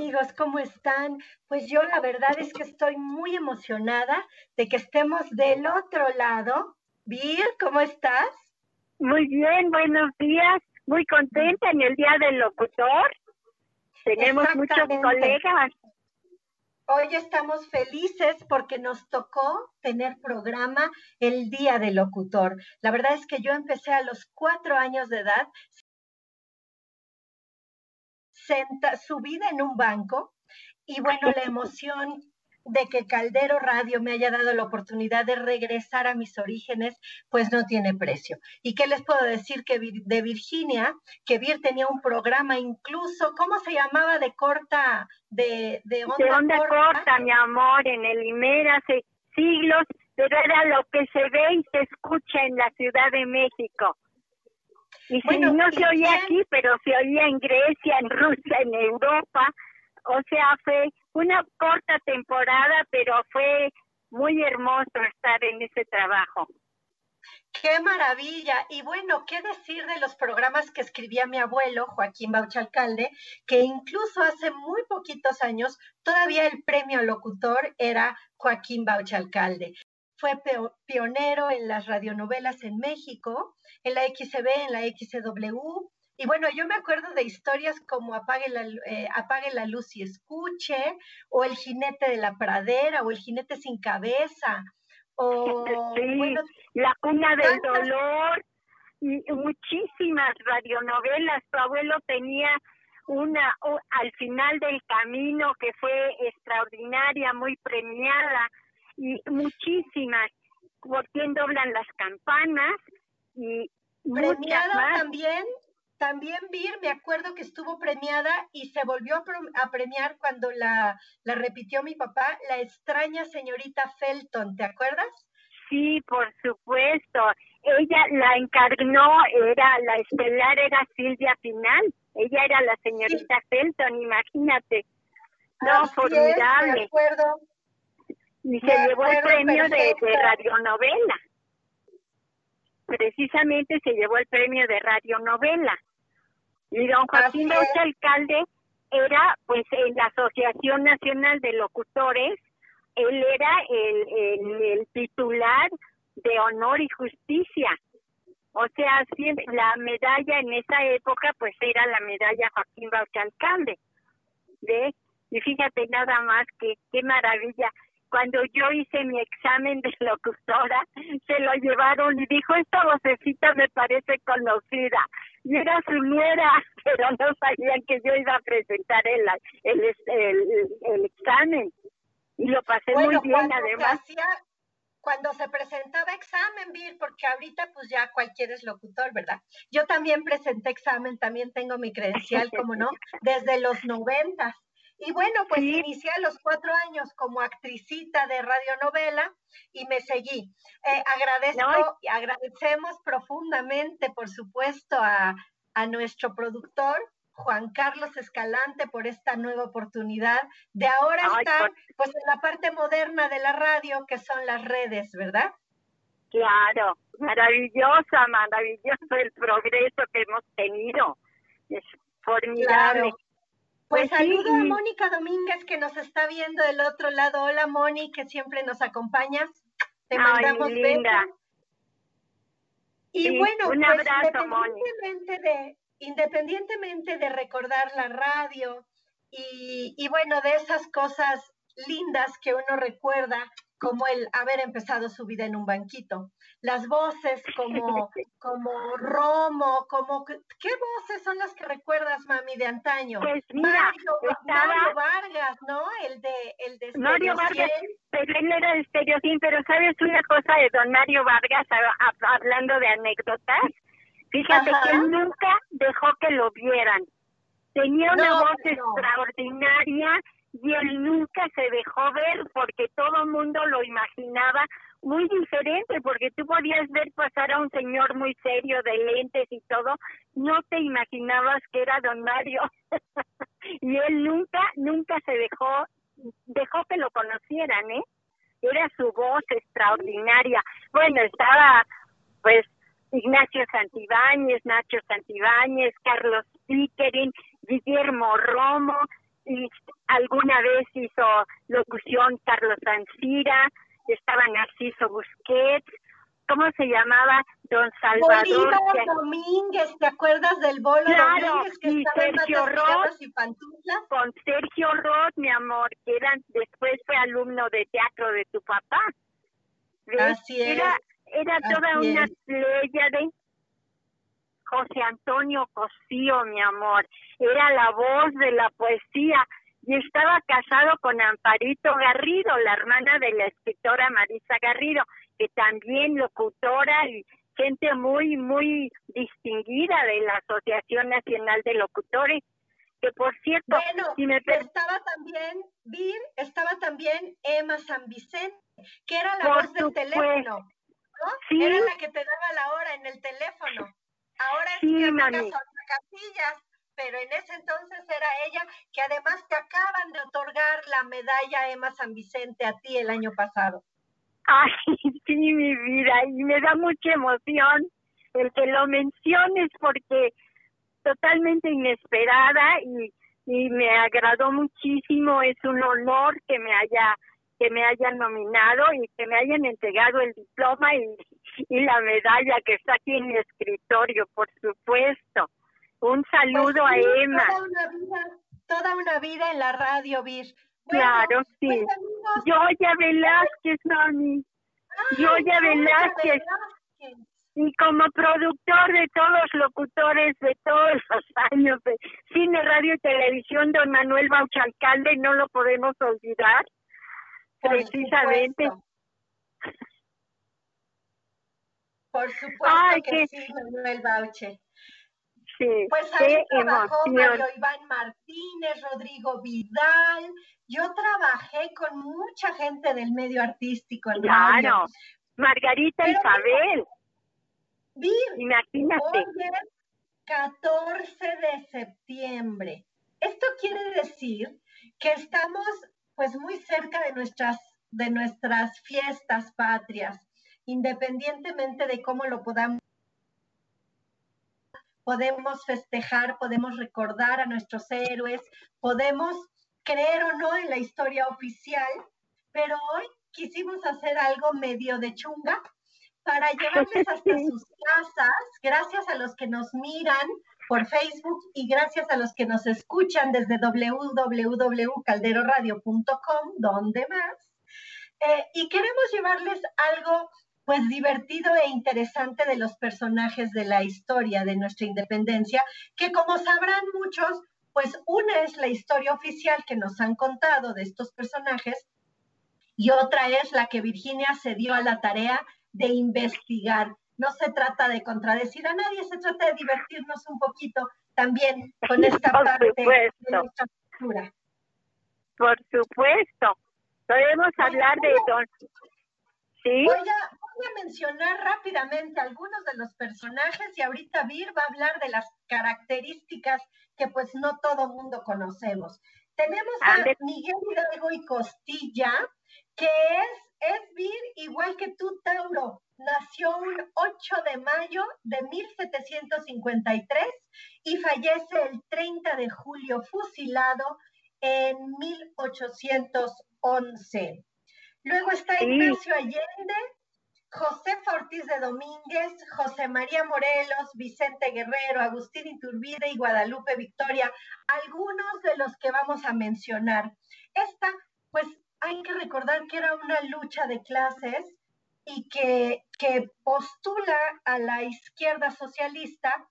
amigos? ¿Cómo están? Pues yo la verdad es que estoy muy emocionada de que estemos del otro lado. Vir, ¿cómo estás? Muy bien, buenos días. Muy contenta en el Día del Locutor. Tenemos muchos colegas. Hoy estamos felices porque nos tocó tener programa el Día del Locutor. La verdad es que yo empecé a los cuatro años de edad subida en un banco y bueno, la emoción de que Caldero Radio me haya dado la oportunidad de regresar a mis orígenes, pues no tiene precio. ¿Y qué les puedo decir que de Virginia, que Vir tenía un programa incluso, ¿cómo se llamaba? De corta, de, de onda, corta? mi amor, en el Imer hace siglos, pero era lo que se ve y se escucha en la Ciudad de México. Y si no se oía aquí, pero se oía en Grecia, en Rusia, en Europa. O sea, fue una corta temporada, pero fue muy hermoso estar en ese trabajo. Qué maravilla. Y bueno, ¿qué decir de los programas que escribía mi abuelo, Joaquín Baucha Alcalde, que incluso hace muy poquitos años todavía el premio locutor era Joaquín Baucha Alcalde? Fue pionero en las radionovelas en México, en la XB, en la XW. Y bueno, yo me acuerdo de historias como Apague la, eh, Apague la luz y escuche, o El jinete de la pradera, o El jinete sin cabeza, o La cuna del dolor, y muchísimas radionovelas. Tu abuelo tenía una al final del camino que fue extraordinaria, muy premiada y muchísimas, por quien doblan las campanas y premiada también, también Vir, me acuerdo que estuvo premiada y se volvió a, premiar cuando la, la repitió mi papá, la extraña señorita Felton, ¿te acuerdas? Sí, por supuesto. Ella la encarnó, era la estelar, era Silvia Pinal. Ella era la señorita Felton, imagínate. No, formidable. acuerdo y se llevó el premio de, radionovela. Precisamente se llevó el premio de radionovela. Y don Joaquín Baucha Alcalde era, pues, en la Asociación Nacional de Locutores, él era el, el, titular de honor y justicia. O sea, la medalla en esa época, pues, era la medalla Joaquín Baucha Alcalde. ¿Ves? Y fíjate nada más que qué maravilla cuando yo hice mi examen de locutora, se lo llevaron y dijo, esta vocecita me parece conocida. Y era su nuera, pero no sabían que yo iba a presentar el, el, el, examen. Y lo pasé muy bien, además. cuando se presentaba examen, Bill, porque ahorita pues ya cualquiera es locutor, ¿verdad? Yo también presenté examen, también tengo mi credencial, como no, desde los noventas. Y bueno, pues inicié a los cuatro años como actricita de radionovela y me seguí. Eh, agradezco agradecemos profundamente, por supuesto, a, nuestro productor, Juan Carlos Escalante, por esta nueva oportunidad de ahora estar pues en la parte moderna de la radio, que son las redes, ¿verdad? Claro, maravillosa, maravilloso el progreso que hemos tenido. Es formidable. Pues, pues saludo a Mónica Domínguez que nos está viendo del otro lado. Hola Moni, que siempre nos acompañas. Te mandamos linda. Y bueno, un pues independientemente de independientemente de recordar la radio y, y bueno, de esas cosas lindas que uno recuerda, como el haber empezado su vida en un banquito. Las voces como, como Romo, como ¿qué voces son las que recuerdas, mami, de antaño? Pues mira, Mario, Vargas, ¿no? El de el de Mario Vargas, pero él era de Stereo pero ¿sabes una cosa de don Mario Vargas hablando de anécdotas? Fíjate que él nunca dejó que lo vieran. Tenía una voz extraordinaria y él nunca se dejó ver porque todo el mundo lo imaginaba muy diferente, porque tú podías ver pasar a un señor muy serio de lentes y todo, no te imaginabas que era don Mario. y él nunca, nunca se dejó, dejó que lo conocieran, ¿eh? Era su voz extraordinaria. Bueno, estaba, pues, Ignacio Santibáñez, Nacho Santibáñez, Carlos Pickering, Guillermo Romo, y alguna vez hizo locución Carlos Ancira, estaba Narciso Busquets, ¿cómo se llamaba? Don Salvador. Bolívar Domínguez, ¿te acuerdas del bolo Claro, Domínguez que y estaba en Sergio Patas Roth. Y Pantuflas? con Sergio Roth, mi amor, que eran, después fue alumno de teatro de tu papá. ¿Ves? Así es, Era, era toda así una es. playa de José Antonio Cosío, mi amor. Era la voz de la poesía y estaba casado con Amparito Garrido, la hermana de la escritora Marisa Garrido, que también locutora y gente muy, muy distinguida de la Asociación Nacional de Locutores, que por cierto, Bueno, si me estaba también, Vir, estaba también Emma San Vicente, que era la Por voz del teléfono, ¿no? Sí. Era la que te daba la hora en el teléfono. Ahora Sí, mami. Sonia Casillas, pero en ese entonces era ella, que además te acaban de otorgar la medalla Emma San Vicente a ti el año pasado. Ay, sí, mi vida, y me da mucha emoción el que lo menciones porque totalmente inesperada y, y me agradó muchísimo, es un honor que me haya que me hayan nominado y que me hayan entregado el diploma y, y la medalla que está aquí en mi escritorio, por supuesto. Un saludo Pues a sí, Emma. Toda una vida, toda una vida en la radio, Vir. Bueno, Claro, sí. pues, amigos, Joya Velázquez, mami. ay, Joya Velázquez. Velázquez. y como productor de todos los locutores de todos los años de cine, radio y televisión, don Manuel Baucha Alcalde, no lo podemos olvidar. Precisamente. Por supuesto Ay, que qué- sí, Manuel Bauche. Sí, Pues ahí qué trabajó emoción. Mario Iván Martínez, Rodrigo Vidal. Yo trabajé con mucha gente del medio artístico radio. Claro. Margarita Pero- Isabel, Vir, imagínate. Hoy es 14 de septiembre. Esto quiere decir que estamos pues muy cerca de nuestras, de nuestras fiestas patrias, independientemente de cómo lo podamos. Podemos festejar, podemos recordar a nuestros héroes, podemos creer o no en la historia oficial, pero hoy quisimos hacer algo medio de chunga para llevarles hasta sus casas, gracias a los que nos miran por Facebook y gracias a los que nos escuchan desde www.calderoradio.com, donde más. Eh, y queremos llevarles algo pues divertido e interesante de los personajes de la historia de nuestra independencia, que como sabrán muchos, pues una es la historia oficial que nos han contado de estos personajes y otra es la que Virginia se dio a la tarea de investigar. No se trata de contradecir a nadie, se trata de divertirnos un poquito también con esta Por parte de nuestra cultura. Por supuesto. Podemos hablar de don... ¿Sí? Voy a, voy a mencionar rápidamente algunos de los personajes y ahorita Vir va a hablar de las características que pues no todo mundo conocemos. Tenemos a. Miguel Hidalgo y Costilla, que es, es Vir igual que tú, Tauro. Nació un 8 de mayo de 1753 y fallece el 30 de julio fusilado en 1811. Luego está. Ignacio Allende, José Ortiz de Domínguez, José María Morelos, Vicente Guerrero, Agustín Iturbide y Guadalupe Victoria, algunos de los que vamos a mencionar. Esta, pues hay que recordar que era una lucha de clases y que, que postula a la izquierda socialista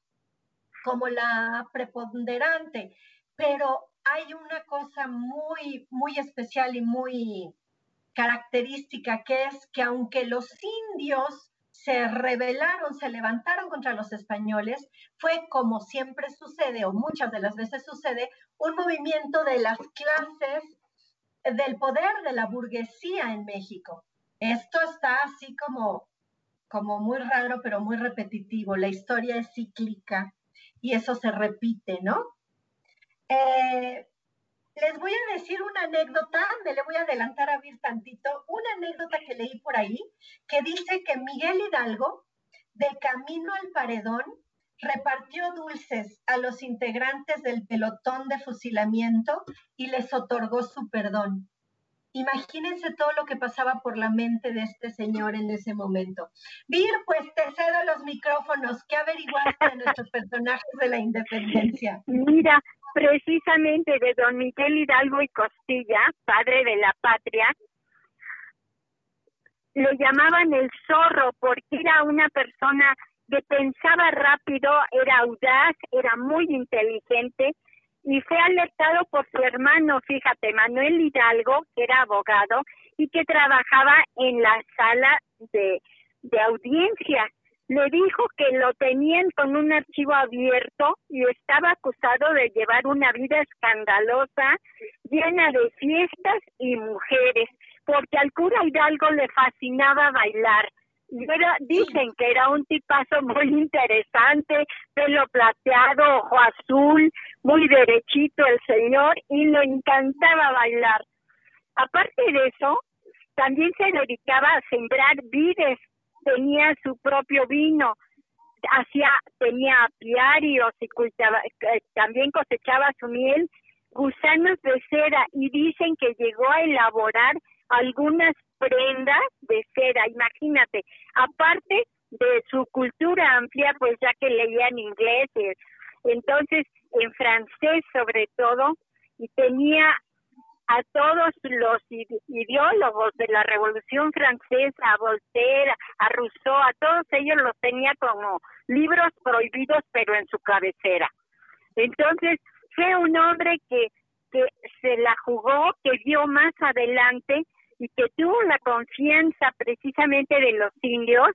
como la preponderante, pero hay una cosa muy, muy especial y muy característica que es que aunque los indios se rebelaron, se levantaron contra los españoles, fue como siempre sucede o muchas de las veces sucede, un movimiento de las clases del poder de la burguesía en México. Esto está así como, como muy raro, pero muy repetitivo. La historia es cíclica y eso se repite, ¿no? Eh, les voy a decir una anécdota, me le voy a adelantar a Vir tantito, una anécdota que leí por ahí que dice que Miguel Hidalgo, de camino al paredón, repartió dulces a los integrantes del pelotón de fusilamiento y les otorgó su perdón. Imagínense todo lo que pasaba por la mente de este señor en ese momento. Vir, pues te cedo los micrófonos. ¿Qué averiguaste de nuestros personajes de la independencia? Mira, precisamente de don Miguel Hidalgo y Costilla, padre de la patria, le llamaban el zorro porque era una persona que pensaba rápido, era audaz, era muy inteligente y fue alertado por su hermano, fíjate, Manuel Hidalgo, que era abogado y que trabajaba en la sala de, de audiencia. Le dijo que lo tenían con un archivo abierto y estaba acusado de llevar una vida escandalosa, llena de fiestas y mujeres, porque al cura Hidalgo le fascinaba bailar pero dicen que era un tipazo muy interesante, pelo plateado, ojo azul, muy derechito el señor y le encantaba bailar. Aparte de eso, también se dedicaba a sembrar vides, tenía su propio vino, hacía, tenía apiarios y cultaba, eh, también cosechaba su miel, gusanos de cera y dicen que llegó a elaborar algunas prendas de seda, imagínate, aparte de su cultura amplia, pues ya que leía en inglés, entonces en francés sobre todo, y tenía a todos los ideólogos de la Revolución Francesa, a Voltaire, a Rousseau, a todos ellos los tenía como libros prohibidos, pero en su cabecera. Entonces, fue un hombre que, que se la jugó, que vio más adelante y que tuvo la confianza precisamente de los indios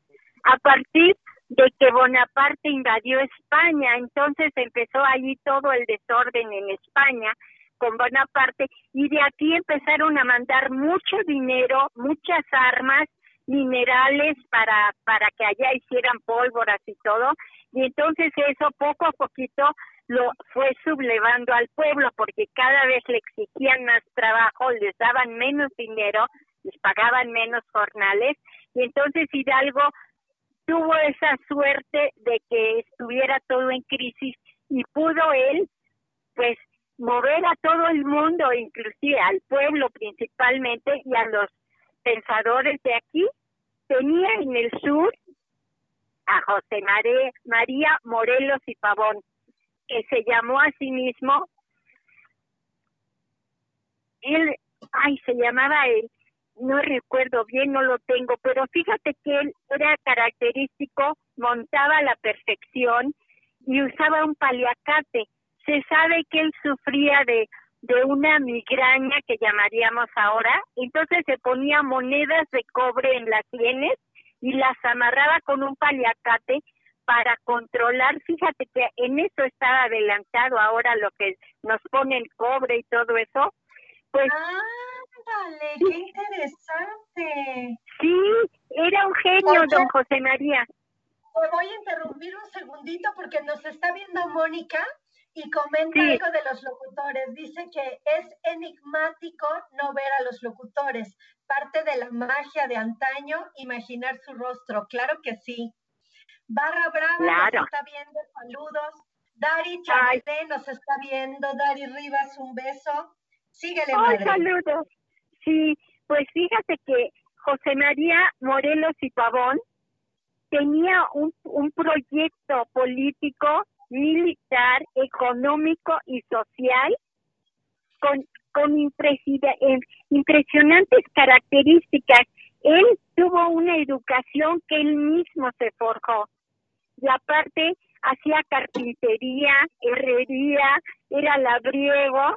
a partir de que Bonaparte invadió España. Entonces empezó allí todo el desorden en España con Bonaparte y de aquí empezaron a mandar mucho dinero, muchas armas, minerales para para que allá hicieran pólvoras y todo y entonces eso poco a poquito lo fue sublevando al pueblo porque cada vez le exigían más trabajo, les daban menos dinero, les pagaban menos jornales y entonces Hidalgo tuvo esa suerte de que estuviera todo en crisis y pudo él pues mover a todo el mundo, inclusive al pueblo principalmente y a los pensadores de aquí. Tenía en el sur a José María Morelos y Pavón, que se llamó a sí mismo, él, ay, se llamaba él, no recuerdo bien, no lo tengo, pero fíjate que él era característico, montaba a la perfección y usaba un paliacate. Se sabe que él sufría de, de una migraña que llamaríamos ahora, entonces se ponía monedas de cobre en las sienes y las amarraba con un paliacate para controlar, fíjate que en eso estaba adelantado ahora lo que nos pone el cobre y todo eso, pues Ándale, qué interesante. Sí, era un genio, don José María. Te voy a interrumpir un segundito porque nos está viendo Mónica y comenta algo de los locutores. Dice que es enigmático no ver a los locutores. Parte de la magia de antaño, imaginar su rostro. Claro que sí. Barra Brava nos está viendo, saludos. Dari Chávez nos está viendo. Dari Rivas, un beso. Síguele, madre. saludos. Sí, pues fíjate que José María Morelos y Pavón tenía un, un proyecto político, militar, económico y social con, con impresionantes características. Él tuvo una educación que él mismo se forjó. Y aparte hacía carpintería, herrería, era labriego.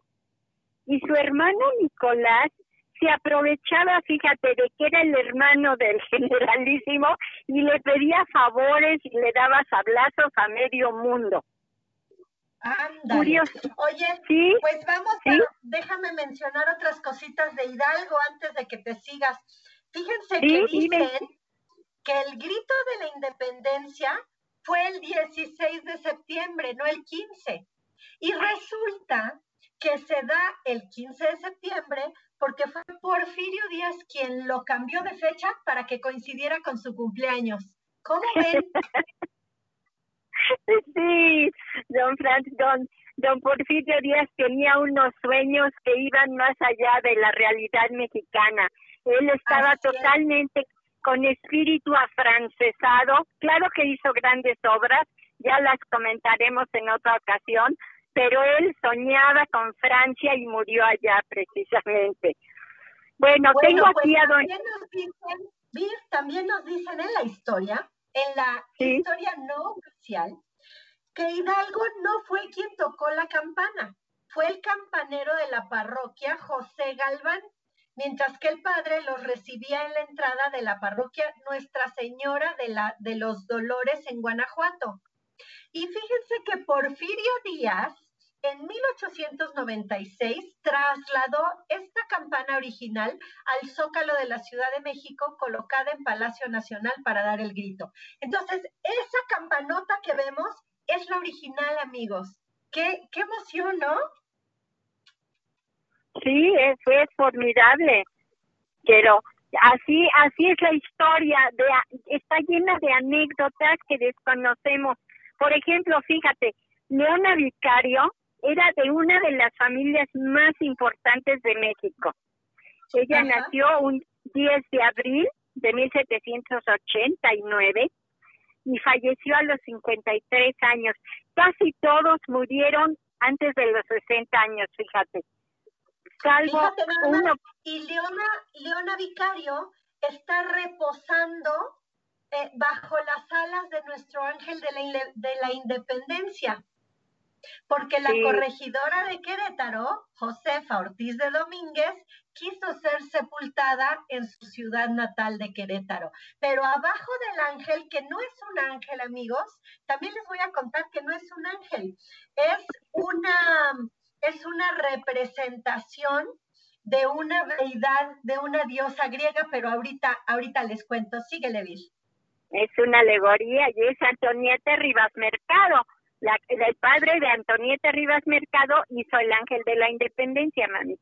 Y su hermano Nicolás se aprovechaba, fíjate, de que era el hermano del generalísimo y le pedía favores y le daba sablazos a medio mundo. Curioso. Oye, pues vamos a, déjame mencionar otras cositas de Hidalgo antes de que te sigas. Fíjense que dicen que el grito de la independencia fue el 16 de septiembre, no el 15. Y resulta que se da el 15 de septiembre porque fue Porfirio Díaz quien lo cambió de fecha para que coincidiera con su cumpleaños. ¿Cómo ven? Sí, don Frank, don, don Porfirio Díaz tenía unos sueños que iban más allá de la realidad mexicana. Él estaba totalmente con espíritu afrancesado. Claro que hizo grandes obras, ya las comentaremos en otra ocasión, pero él soñaba con Francia y murió allá precisamente. Bueno, tengo pues aquí a don... También nos dicen, también nos dicen en la historia, en la historia no oficial, que Hidalgo no fue quien tocó la campana, fue el campanero de la parroquia José Galván, mientras que el padre los recibía en la entrada de la parroquia Nuestra Señora de, la, de los Dolores en Guanajuato. Y fíjense que Porfirio Díaz en 1896 trasladó esta campana original al zócalo de la Ciudad de México colocada en Palacio Nacional para dar el grito. Entonces, esa campanota que vemos es la original, amigos. Qué, qué emoción, ¿no? Sí, fue formidable, pero así así es la historia, de, está llena de anécdotas que desconocemos. Por ejemplo, fíjate, Leona Vicario era de una de las familias más importantes de México. Ella nació un 10 de abril de 1789 y falleció a los 53 años. Casi todos murieron antes de los 60 años, fíjate. Salvo uno. Y Leona, Leona Vicario está reposando eh, bajo las alas de nuestro ángel de la, de la independencia porque la corregidora de Querétaro, Josefa Ortiz de Domínguez, quiso ser sepultada en su ciudad natal de Querétaro. Pero abajo del ángel, que no es un ángel, amigos, también les voy a contar que no es un ángel, es una, es una representación de una deidad, de una diosa griega, pero ahorita, ahorita les cuento. Síguele, Bill. Es una alegoría y es Antonieta Rivas Mercado la, el padre de Antonieta Rivas Mercado hizo el ángel de la independencia, mami.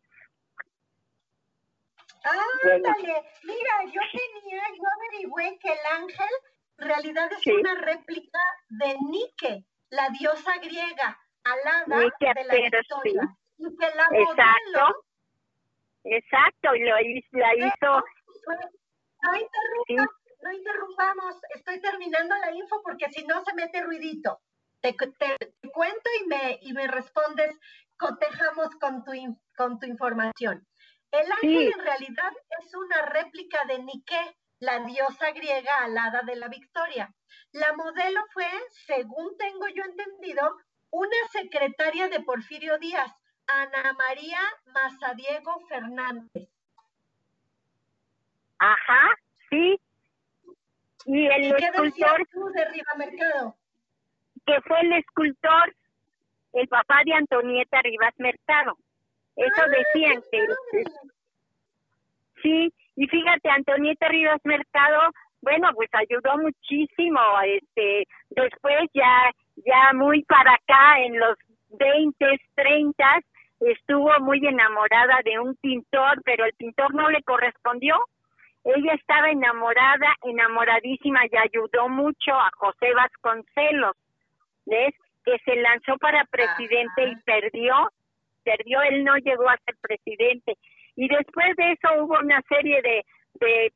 Ándale, mira, yo tenía, yo averigüé que el ángel en realidad es una réplica de Nike, la diosa griega, alada de la historia. Y que la Exacto. Exacto, y lo, la hizo. No, no interrumpamos, estoy terminando la info porque si no se mete ruidito te, cuento y me, y me respondes, cotejamos con tu, con tu información. El ángel en realidad es una réplica de Nike, la diosa griega alada de la victoria. La modelo fue, según tengo yo entendido, una secretaria de Porfirio Díaz, Ana María Mazadiego Fernández. Ajá, sí. Y el ¿Y qué tú de Riva Mercado? Que fue el escultor, el papá de Antonieta Rivas Mercado. Eso ah, decían que... Sí, y fíjate, Antonieta Rivas Mercado, bueno, pues ayudó muchísimo, este, después ya, ya muy para acá, en los 20, 30, estuvo muy enamorada de un pintor, pero el pintor no le correspondió. Ella estaba enamorada, enamoradísima y ayudó mucho a José Vasconcelos. ¿Ves? Que se lanzó para presidente y perdió, perdió, él no llegó a ser presidente. Y después de eso hubo una serie de, de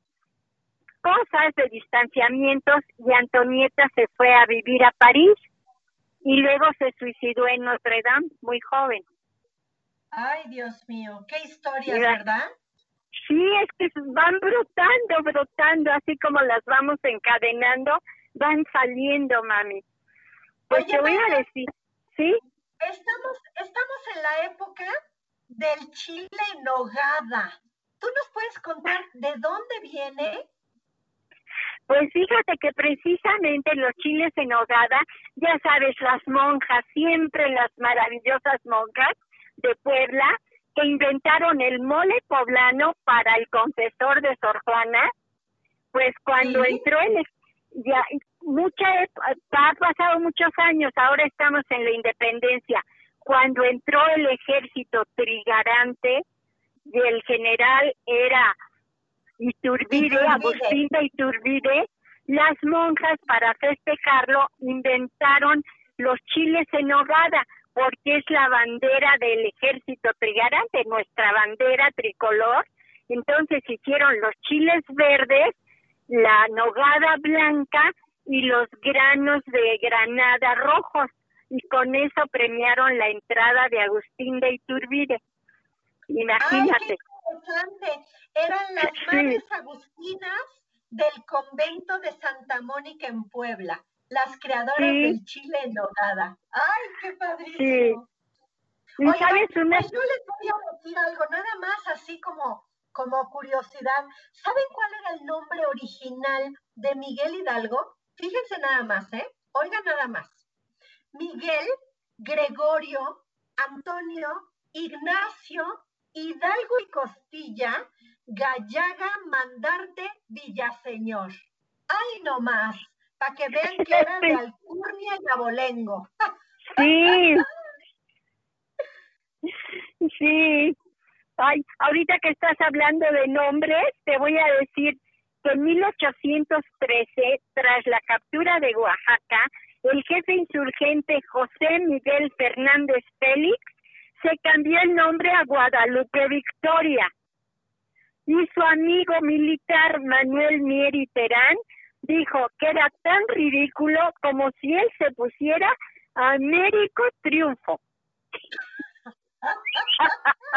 cosas, de distanciamientos, y Antonieta se fue a vivir a París y luego se suicidó en Notre Dame, muy joven. Ay, Dios mío, qué historia, ¿verdad? Sí, es que van brotando, brotando, así como las vamos encadenando, van saliendo, mami. Pues te voy a decir, ¿sí? Estamos, estamos en la época del chile en nogada. ¿Tú nos puedes contar de dónde viene? Pues fíjate que precisamente los chiles en nogada, ya sabes, las monjas, siempre las maravillosas monjas de Puebla, que inventaron el mole poblano para el confesor de Sor Juana, pues cuando entró el ya mucha ha pasado muchos años, ahora estamos en la independencia. Cuando entró el ejército trigarante y el general era Iturbide. Agustín de Iturbide, las monjas para festejarlo inventaron los chiles en nogada, porque es la bandera del ejército trigarante, nuestra bandera tricolor. Entonces hicieron los chiles verdes, la nogada blanca y los granos de granada rojos. Y con eso premiaron la entrada de Agustín de Iturbide. Imagínate. Ay, Eran las madres agustinas del convento de Santa Mónica en Puebla, las creadoras del chile en nogada. ¡Ay, qué padrísimo! Sí. ¿sabes pues yo les voy a decir algo, nada más así como, como curiosidad. ¿Saben cuál era el nombre original de Miguel Hidalgo? Fíjense nada más, ¿eh? Oigan nada más. Miguel, Gregorio, Antonio, Ignacio, Hidalgo y Costilla, Gallaga, Mandarte, Villaseñor. ¡Ay, no más! Para que vean que era de Alcurnia y Abolengo. Sí. Sí. Ay, ahorita que estás hablando de nombres, te voy a decir que en 1813, tras la captura de Oaxaca, el jefe insurgente José Miguel Fernández Félix se cambió el nombre a Guadalupe Victoria. Y su amigo militar Manuel Mieri Terán dijo que era tan ridículo como si él se pusiera Américo Triunfo.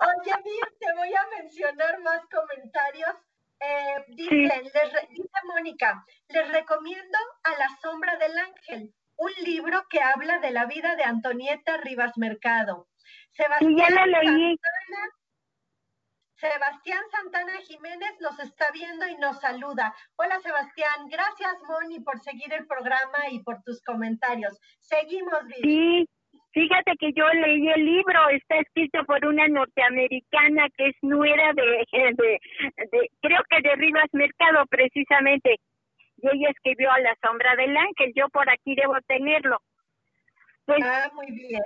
Oye, Mir, te voy a mencionar más comentarios. Eh, dicen, dice Mónica, les recomiendo A la sombra del ángel un libro que habla de la vida de Antonieta Rivas Mercado. Sebastián ya lo leí. Santana, Sebastián Santana Jiménez nos está viendo y nos saluda. Hola Sebastián, gracias Moni por seguir el programa y por tus comentarios. Seguimos, Sí, fíjate que yo leí el libro, está escrito por una norteamericana que es nuera de, de, de creo que de Rivas Mercado precisamente y ella escribió a la sombra del ángel, yo por aquí debo tenerlo. Pues, ah, muy bien.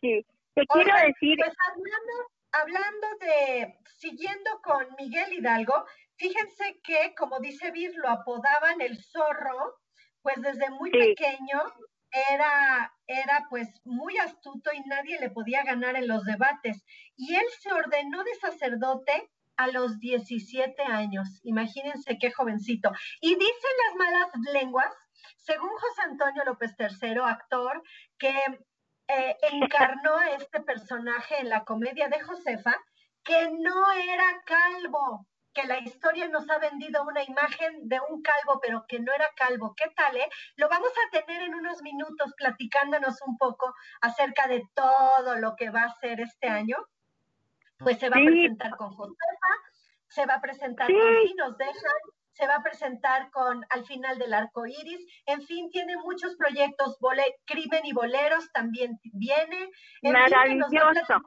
Sí, te quiero decir... Pues hablando, hablando de, siguiendo con Miguel Hidalgo, fíjense que, como dice Vir, lo apodaban el zorro, pues desde muy pequeño era, era pues muy astuto y nadie le podía ganar en los debates. Y él se ordenó de sacerdote a los 17 años. Imagínense qué jovencito. Y dicen las malas lenguas, según José Antonio López III, actor que eh, encarnó a este personaje en la comedia de Josefa, que no era calvo, que la historia nos ha vendido una imagen de un calvo, pero que no era calvo. ¿Qué tal, eh? Lo vamos a tener en unos minutos platicándonos un poco acerca de todo lo que va a ser este año pues se va a presentar con Josefa, se va a presentar con Si nos dejan, se va a presentar con Al final del arco iris, en fin, tiene muchos proyectos, Crimen y Boleros también viene. Maravilloso.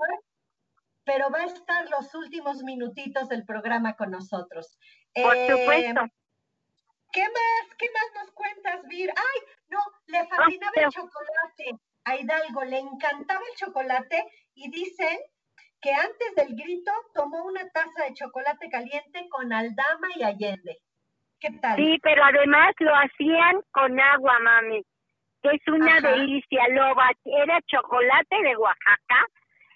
Pero va a estar los últimos minutitos del programa con nosotros. Por eh, supuesto. ¿Qué más? ¿Qué más nos cuentas, Vir? ¡Ay! No, le fascinaba el chocolate. A Hidalgo le encantaba el chocolate y dicen que antes del grito tomó una taza de chocolate caliente con aldama y allende. ¿Qué tal? Sí, pero además lo hacían con agua, mami, que es una delicia. Lo era chocolate de Oaxaca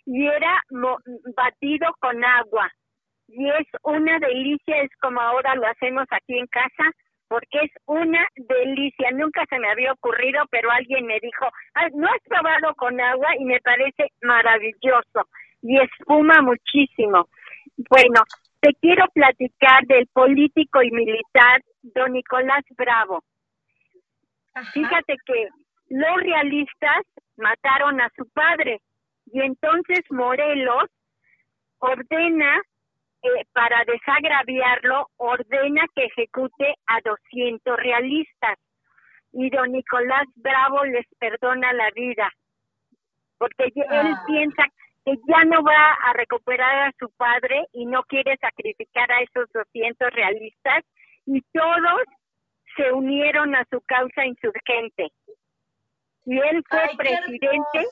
y era batido con agua. Y es una delicia, es como ahora lo hacemos aquí en casa, porque es una delicia. Nunca se me había ocurrido, pero alguien me dijo, ¿no has probado con agua? Y me parece maravilloso y espuma muchísimo. Bueno, te quiero platicar del político y militar don Nicolás Bravo. Fíjate que los realistas mataron a su padre y entonces Morelos ordena, eh, para desagraviarlo, ordena que ejecute a 200 realistas y don Nicolás Bravo les perdona la vida porque él ah. piensa que ya no va a recuperar a su padre y no quiere sacrificar a esos 200 realistas y todos se unieron a su causa insurgente. Y él fue presidente.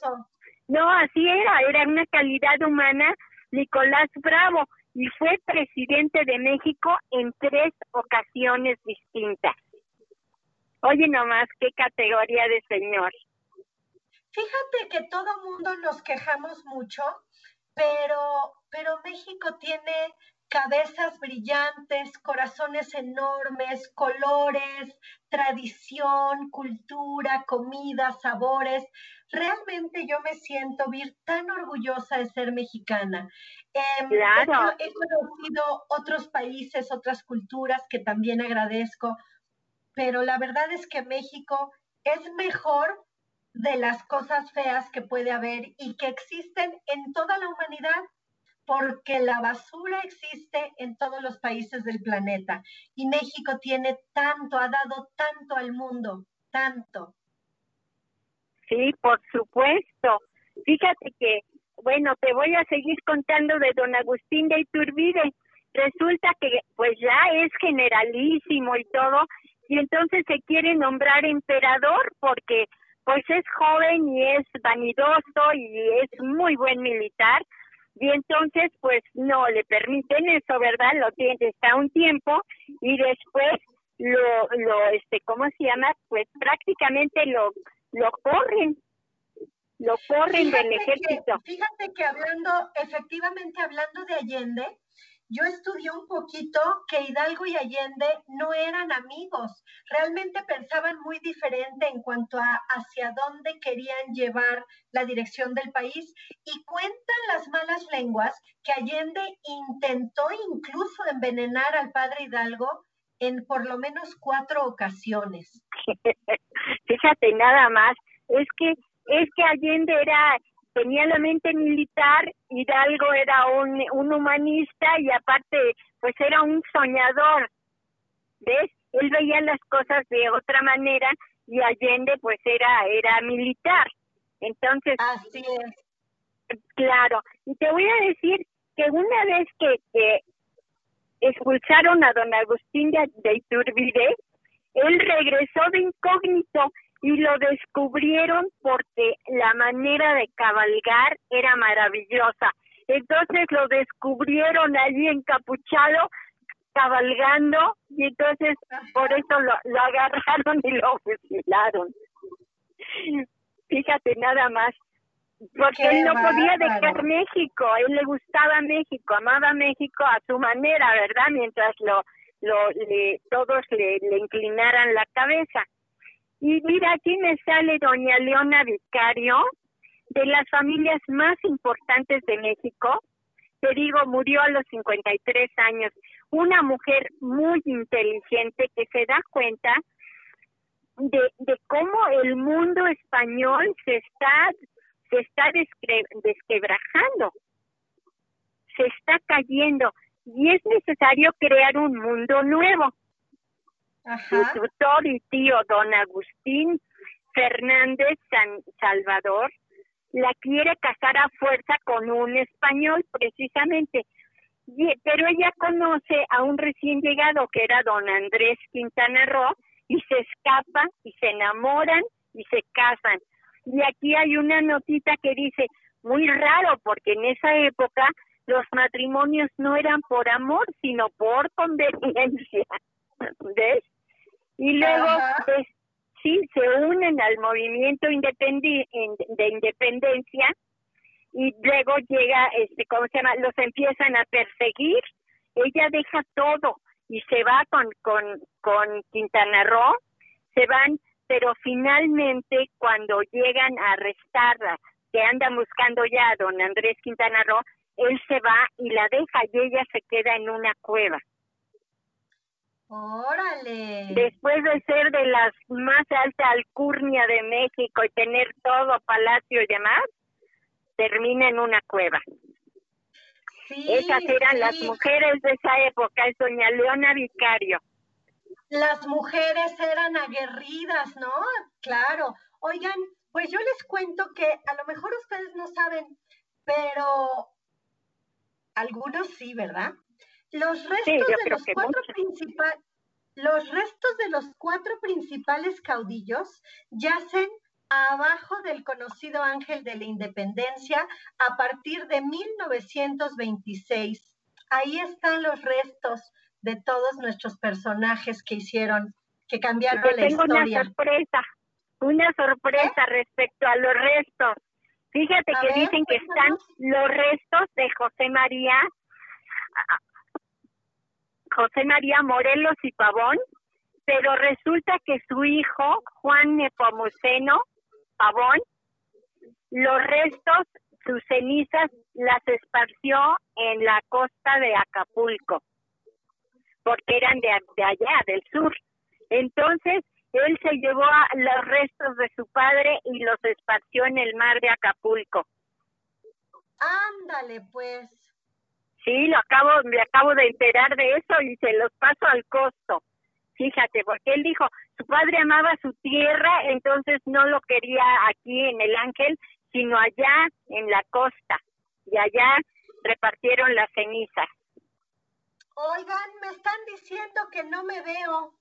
No, así era, era una calidad humana Nicolás Bravo. y fue presidente de México en tres ocasiones distintas. Oye nomás, qué categoría de señor. Fíjate que todo mundo nos quejamos mucho, pero, pero México tiene cabezas brillantes, corazones enormes, colores, tradición, cultura, comida, sabores. Realmente yo me siento vir tan orgullosa de ser mexicana. Em, claro. he, conocido otros países, otras culturas que también agradezco, pero la verdad es que México es mejor de las cosas feas que puede haber y que existen en toda la humanidad porque la basura existe en todos los países del planeta y México tiene tanto, ha dado tanto al mundo, tanto. Sí, por supuesto. Fíjate que, bueno, te voy a seguir contando de don Agustín de Iturbide. Resulta que pues ya es generalísimo y todo, y entonces se quiere nombrar emperador porque pues es joven y es vanidoso y es muy buen militar, y entonces pues no le permiten eso, ¿verdad? Lo tiene está un tiempo y después lo lo este ¿cómo se llama? Pues prácticamente lo lo corren. Lo corren del ejército. fíjate que hablando efectivamente hablando de Allende, yo estudié un poquito que Hidalgo y Allende no eran amigos, realmente pensaban muy diferente en cuanto a hacia dónde querían llevar la dirección del país y cuentan las malas lenguas que Allende intentó incluso envenenar al padre Hidalgo en por lo menos cuatro ocasiones. Fíjate nada más, es que es que Allende era tenía la mente militar, Hidalgo era un, un humanista y aparte, pues era un soñador, ¿ves? Él veía las cosas de otra manera y Allende pues era, era militar. Entonces, Así es. Claro, y te voy a decir que una vez que, que expulsaron a don Agustín de, de Iturbide, él regresó de incógnito y lo descubrieron porque la manera de cabalgar era maravillosa. Entonces lo descubrieron allí encapuchado, cabalgando, y entonces por eso lo, lo agarraron y lo fusilaron. Fíjate nada más, porque él no podía dejar México, a él le gustaba México, amaba México a su manera, ¿verdad? Mientras lo, lo le, todos le, le inclinaran la cabeza. Y mira, aquí me sale doña Leona Vicario, de las familias más importantes de México. Te digo, murió a los 53 años. Una mujer muy inteligente que se da cuenta de, de cómo el mundo español se está, se está desquebrajando, se está cayendo y es necesario crear un mundo nuevo. Su tutor y tío, don Agustín Fernández San Salvador, la quiere casar a fuerza con un español, precisamente. pero ella conoce a un recién llegado que era don Andrés Quintana Roo y se escapa y se enamoran y se casan. Y aquí hay una notita que dice, muy raro, porque en esa época los matrimonios no eran por amor, sino por conveniencia. ¿Ves? Y luego pues sí se unen al movimiento de independencia y luego llega este cómo se llama los empiezan a perseguir. Ella deja todo y se va con con con Quintana Roo. Se van pero finalmente cuando llegan a arrestarla que andan buscando ya a don Andrés Quintana Roo él se va y la deja y ella se queda en una cueva Órale. Después de ser de las más alta alcurnia de México y tener todo palacio y demás, termina en una cueva. Sí, Esas eran las mujeres de esa época, es doña Leona Vicario. Las mujeres eran aguerridas, ¿no? Claro. Oigan, pues yo les cuento que a lo mejor ustedes no saben, pero algunos sí, ¿verdad? Los restos de los cuatro principales los restos de los cuatro principales caudillos yacen abajo del conocido Ángel de la Independencia a partir de 1926. ahí están los restos de todos nuestros personajes que hicieron, que cambiaron la tengo historia. Una sorpresa, una sorpresa respecto a los restos. Fíjate que dicen que están los restos de José María, José María Morelos y Pavón, pero resulta que su hijo, Juan Nepomuceno Pavón, los restos, sus cenizas, las esparció en la costa de Acapulco, porque eran de, allá, del sur. Entonces, él se llevó a los restos de su padre y los esparció en el mar de Acapulco. Ándale, pues. Sí, lo acabo, me acabo de enterar de eso y se los paso al costo. Fíjate, porque él dijo, su padre amaba su tierra, entonces no lo quería aquí en el Ángel, sino allá en la costa. Y allá repartieron las cenizas. Oigan, me están diciendo que no me veo.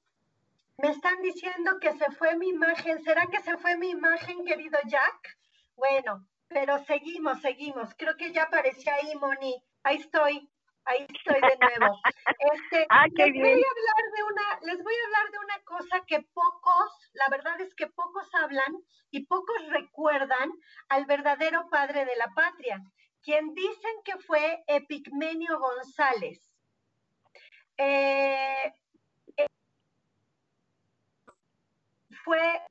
Me están diciendo que se fue mi imagen. ¿Será que se fue mi imagen, querido Jack? Bueno, pero seguimos, seguimos. Creo que ya apareció ahí, Moni. Ahí estoy, ahí estoy de nuevo. Este, ah, les voy a hablar de una, les voy a hablar de una cosa que pocos, la verdad es que pocos hablan y pocos recuerdan al verdadero padre de la patria, quien dicen que fue Epigmenio González. Eh, fue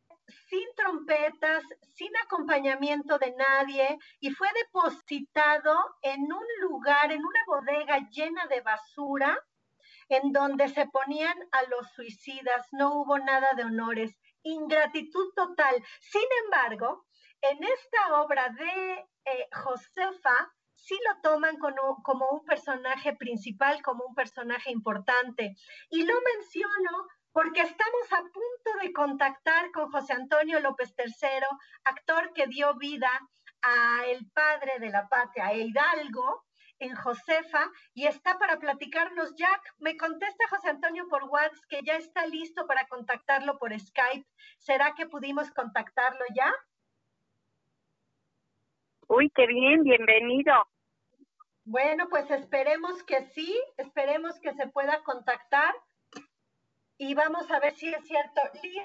sin trompetas, sin acompañamiento de nadie y fue depositado en un lugar, en una bodega llena de basura, en donde se ponían a los suicidas, no hubo nada de honores, ingratitud total. Sin embargo, en esta obra de eh, Josefa, sí lo toman como, como un personaje principal, como un personaje importante. Y lo menciono porque estamos a punto de contactar con José Antonio López III, actor que dio vida a el padre de la patria, a Hidalgo, en Josefa, y está para platicarnos. Jack, me contesta José Antonio por WhatsApp que ya está listo para contactarlo por Skype. ¿Será que pudimos contactarlo ya? Uy, qué bien, bienvenido. Bueno, pues esperemos que sí, esperemos que se pueda contactar y vamos a ver si es cierto. ¿Sí?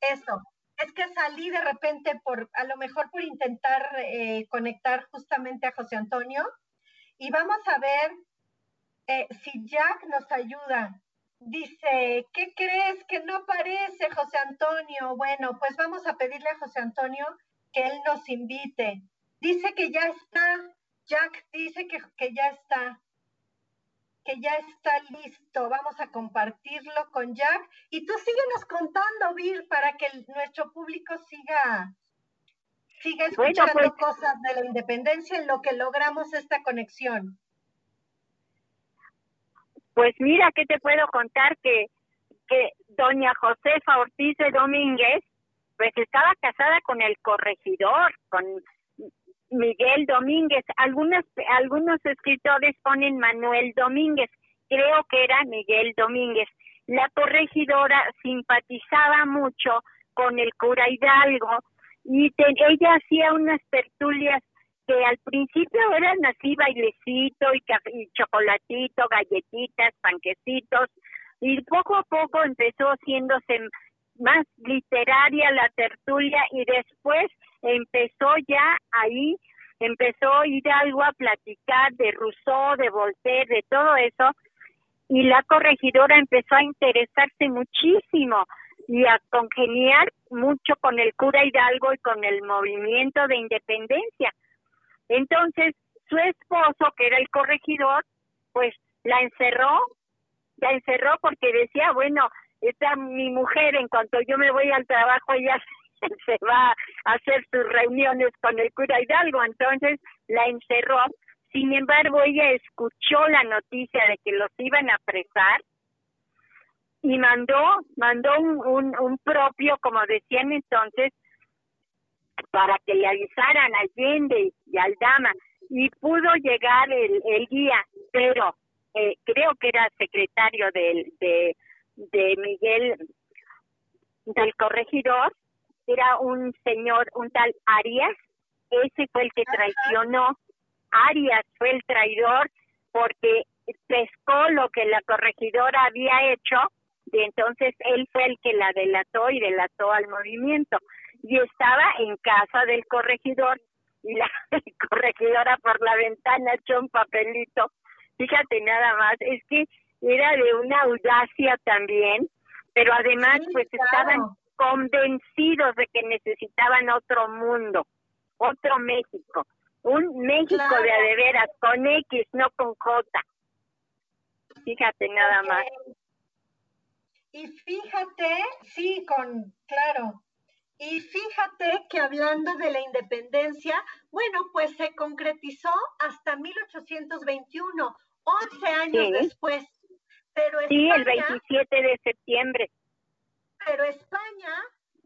Eso. Es que salí de repente por, a lo mejor por intentar eh, conectar justamente a José Antonio. Y vamos a ver eh, si Jack nos ayuda. Dice, ¿qué crees que no aparece José Antonio? Bueno, pues vamos a pedirle a José Antonio que él nos invite. Dice que ya está. Jack dice que, que ya está que ya está listo. Vamos a compartirlo con Jack. Y tú síguenos contando, Vir, para que nuestro público siga, siga escuchando pues cosas de la independencia en lo que logramos esta conexión. Pues mira, ¿qué te puedo contar? Que, que doña Josefa Ortiz de Domínguez, pues estaba casada con el corregidor, con Miguel Domínguez. Algunos, escritores ponen Manuel Domínguez. Creo que era Miguel Domínguez. La corregidora simpatizaba mucho con el cura Hidalgo y ella hacía unas tertulias que al principio eran así bailecito y, y chocolatito, galletitas, panquecitos y poco a poco empezó haciéndose más literaria la tertulia y después empezó ya ahí, empezó Hidalgo a platicar de Rousseau, de Voltaire, de todo eso, y la corregidora empezó a interesarse muchísimo y a congeniar mucho con el cura Hidalgo y con el movimiento de independencia. Entonces, su esposo, que era el corregidor, pues la encerró, la encerró porque decía, bueno, está mi mujer, en cuanto yo me voy al trabajo, ella se va a hacer sus reuniones con el cura Hidalgo, entonces la encerró. Sin embargo, ella escuchó la noticia de que los iban a apresar y mandó, mandó un, un, propio, como decían entonces, para que le avisaran a Allende y al Dama, y pudo llegar el, el guía, pero eh, creo que era secretario del, de, de Miguel, del corregidor, era un señor, un tal Arias, ese fue el que traicionó Arias fue el traidor porque pescó lo que la corregidora había hecho y entonces él fue el que la delató y delató al movimiento. Y estaba en casa del corregidor y la corregidora por la ventana echó un papelito. Fíjate nada más, es que era de una audacia también, pero además pues estaban convencidos de que necesitaban otro mundo, otro México, un México de de veras, con X, no con J. Fíjate nada más. Y fíjate, sí, con, claro. Y fíjate que hablando de la independencia, bueno, pues se concretizó hasta 1821, 11 años después. Pero sí, el 27 de septiembre. Pero España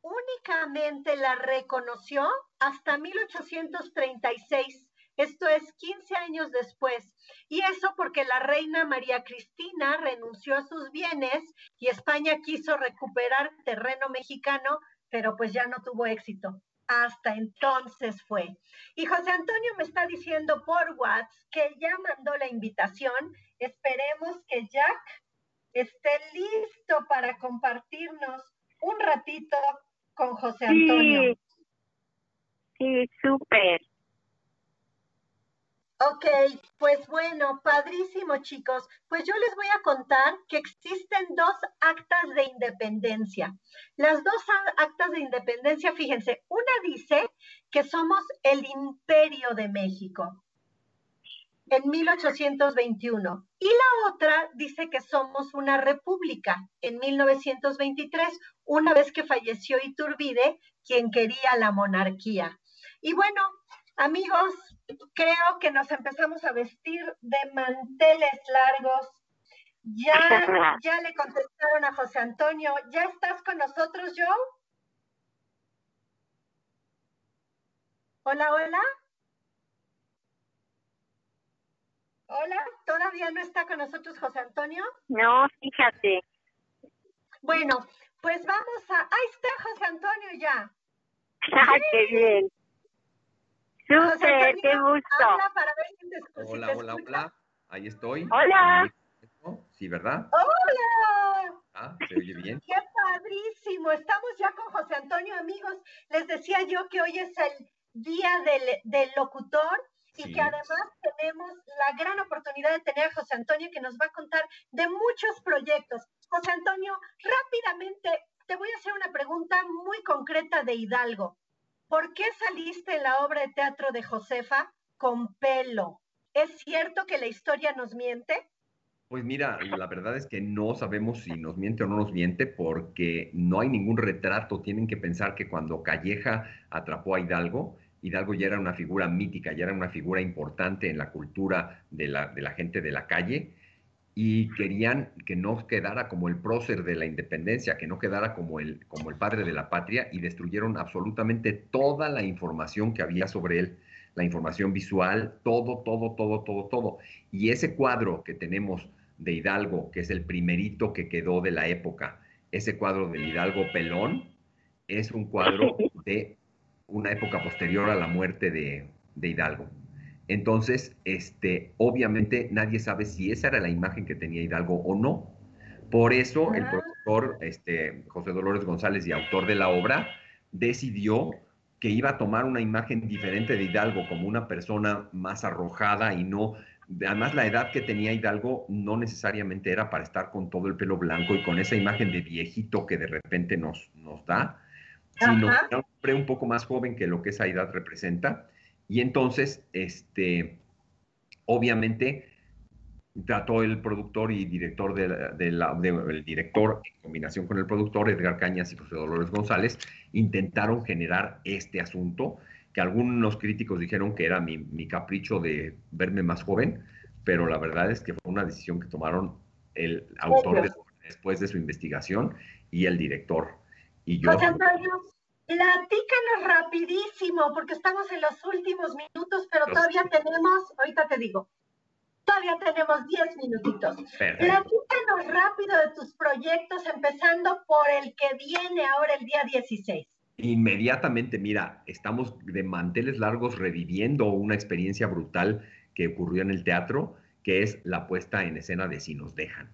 únicamente la reconoció hasta 1836. Esto es 15 años después. Y eso porque la reina María Cristina renunció a sus bienes y España quiso recuperar terreno mexicano, pero pues ya no tuvo éxito. Hasta entonces fue. Y José Antonio me está diciendo por WhatsApp que ya mandó la invitación. Esperemos que Jack esté listo para compartirnos un ratito con José Antonio. Sí, sí súper. Ok, pues bueno, padrísimo chicos. Pues yo les voy a contar que existen dos actas de independencia. Las dos actas de independencia, fíjense, una dice que somos el imperio de México en 1821 y la otra dice que somos una república en 1923, una vez que falleció Iturbide, quien quería la monarquía. Y bueno, Amigos, creo que nos empezamos a vestir de manteles largos. Ya, ya le contestaron a José Antonio. ¿Ya estás con nosotros, Joe? Hola, hola. Hola, ¿todavía no está con nosotros José Antonio? No, fíjate. Bueno, pues vamos a... Ahí está José Antonio ya. ¡Ah, qué bien! Súper, qué gusto. Hola, hola, hola. Ahí estoy. Hola. Sí, ¿verdad? Hola. Ah, se oye bien. Qué padrísimo. Estamos ya con José Antonio, amigos. Les decía yo que hoy es el día del, locutor y que además tenemos la gran oportunidad de tener a José Antonio que nos va a contar de muchos proyectos. José Antonio, rápidamente te voy a hacer una pregunta muy concreta de Hidalgo. ¿Por qué saliste en la obra de teatro de Josefa con pelo? ¿Es cierto que la historia nos miente? Pues mira, la verdad es que no sabemos si nos miente o no nos miente porque no hay ningún retrato. Tienen que pensar que cuando Calleja atrapó a Hidalgo, Hidalgo ya era una figura mítica, ya era una figura importante en la cultura de la, de la gente de la calle y querían que no quedara como el prócer de la independencia, que no quedara como el, como el padre de la patria y destruyeron absolutamente toda la información que había sobre él, la información visual, todo, todo, todo, todo, todo. Y ese cuadro que tenemos de Hidalgo, que es el primerito que quedó de la época, ese cuadro del Hidalgo Pelón, es un cuadro de una época posterior a la muerte de, de Hidalgo. Entonces, este, obviamente nadie sabe si esa era la imagen que tenía Hidalgo o no. Por eso el profesor este, José Dolores González y autor de la obra decidió que iba a tomar una imagen diferente de Hidalgo como una persona más arrojada y no, además la edad que tenía Hidalgo no necesariamente era para estar con todo el pelo blanco y con esa imagen de viejito que de repente nos, nos da, sino un hombre un poco más joven que lo que esa edad representa. Y entonces, este, obviamente, trató el productor y director de, la, el director en combinación con el productor Edgar Cañas y José Dolores González intentaron generar este asunto que algunos críticos dijeron que era mi, mi, capricho de verme más joven, pero la verdad es que fue una decisión que tomaron el autor después de su investigación y el director. Y yo, Platícanos rapidísimo, porque estamos en los últimos minutos, pero todavía tenemos, ahorita te digo, todavía tenemos 10 minutitos. Platícanos rápido de tus proyectos, empezando por el que viene ahora el día 16. Inmediatamente, mira, estamos de manteles largos reviviendo una experiencia brutal que ocurrió en el teatro, que es la puesta en escena de Si nos dejan.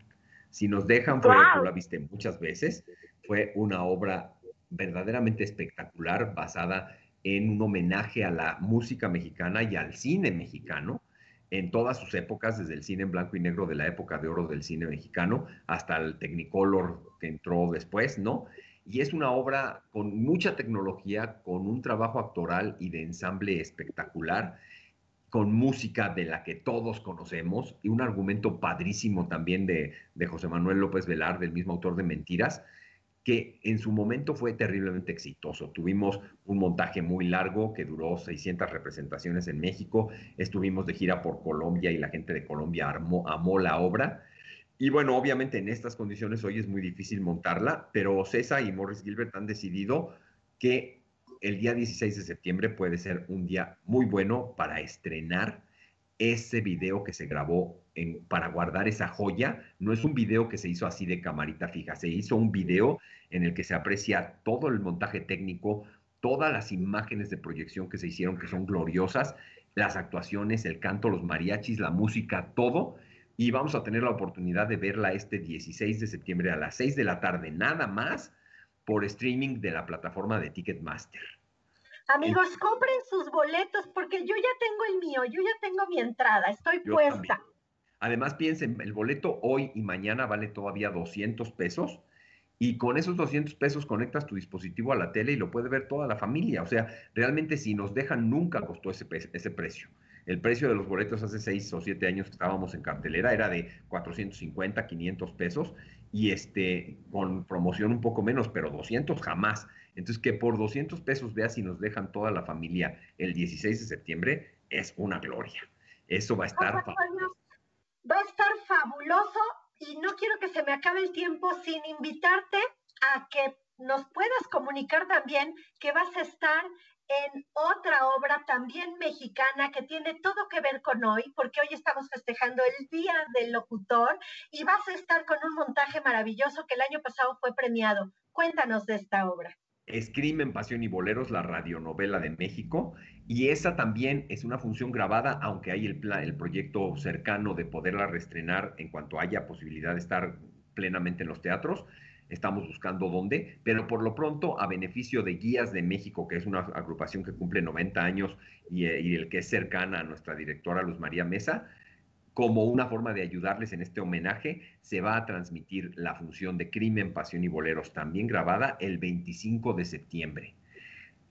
Si nos dejan, fue, tú la viste muchas veces, fue una obra verdaderamente espectacular basada en un homenaje a la música mexicana y al cine mexicano en todas sus épocas, desde el cine en blanco y negro de la época de oro del cine mexicano hasta el Technicolor que entró después, ¿no? Y es una obra con mucha tecnología, con un trabajo actoral y de ensamble espectacular, con música de la que todos conocemos y un argumento padrísimo también de, de José Manuel López Velar, del mismo autor de Mentiras, que en su momento fue terriblemente exitoso. Tuvimos un montaje muy largo que duró 600 representaciones en México, estuvimos de gira por Colombia y la gente de Colombia amó la obra. Y bueno, obviamente en estas condiciones hoy es muy difícil montarla, pero César y Morris Gilbert han decidido que el día 16 de septiembre puede ser un día muy bueno para estrenar ese video que se grabó en, para guardar esa joya. No es un video que se hizo así de camarita fija, se hizo un video en el que se aprecia todo el montaje técnico, todas las imágenes de proyección que se hicieron, que son gloriosas, las actuaciones, el canto, los mariachis, la música, todo. Y vamos a tener la oportunidad de verla este 16 de septiembre a las 6 de la tarde, nada más, por streaming de la plataforma de Ticketmaster. Amigos, compren sus boletos porque yo ya tengo el mío, yo ya tengo mi entrada, estoy puesta. Además, piensen, el boleto hoy y mañana vale todavía 200 pesos y con esos 200 pesos conectas tu dispositivo a la tele y lo puede ver toda la familia. O sea, realmente si nos dejan, nunca costó ese, ese precio. El precio de los boletos hace seis o siete años que estábamos en cartelera era de 450, 500 pesos y este, con promoción un poco menos, pero 200 jamás. Entonces, que por 200 pesos veas si nos dejan toda la familia el 16 de septiembre es una gloria. Eso va a estar... Va a estar fabuloso y no quiero que se me acabe el tiempo sin invitarte a que nos puedas comunicar también que vas a estar en otra obra también mexicana que tiene todo que ver con hoy, porque hoy estamos festejando el Día del Locutor y vas a estar con un montaje maravilloso que el año pasado fue premiado. Cuéntanos de esta obra. Es Crimen, Pasión y Boleros, la radionovela de México, y esa también es una función grabada, aunque hay el, el proyecto cercano de poderla reestrenar en cuanto haya posibilidad de estar plenamente en los teatros. Estamos buscando dónde, pero por lo pronto, a beneficio de Guías de México, que es una agrupación que cumple 90 años y, eh, y el que es cercana a nuestra directora Luz María Mesa, como una forma de ayudarles en este homenaje, se va a transmitir la función de Crimen, Pasión y Boleros, también grabada el 25 de septiembre.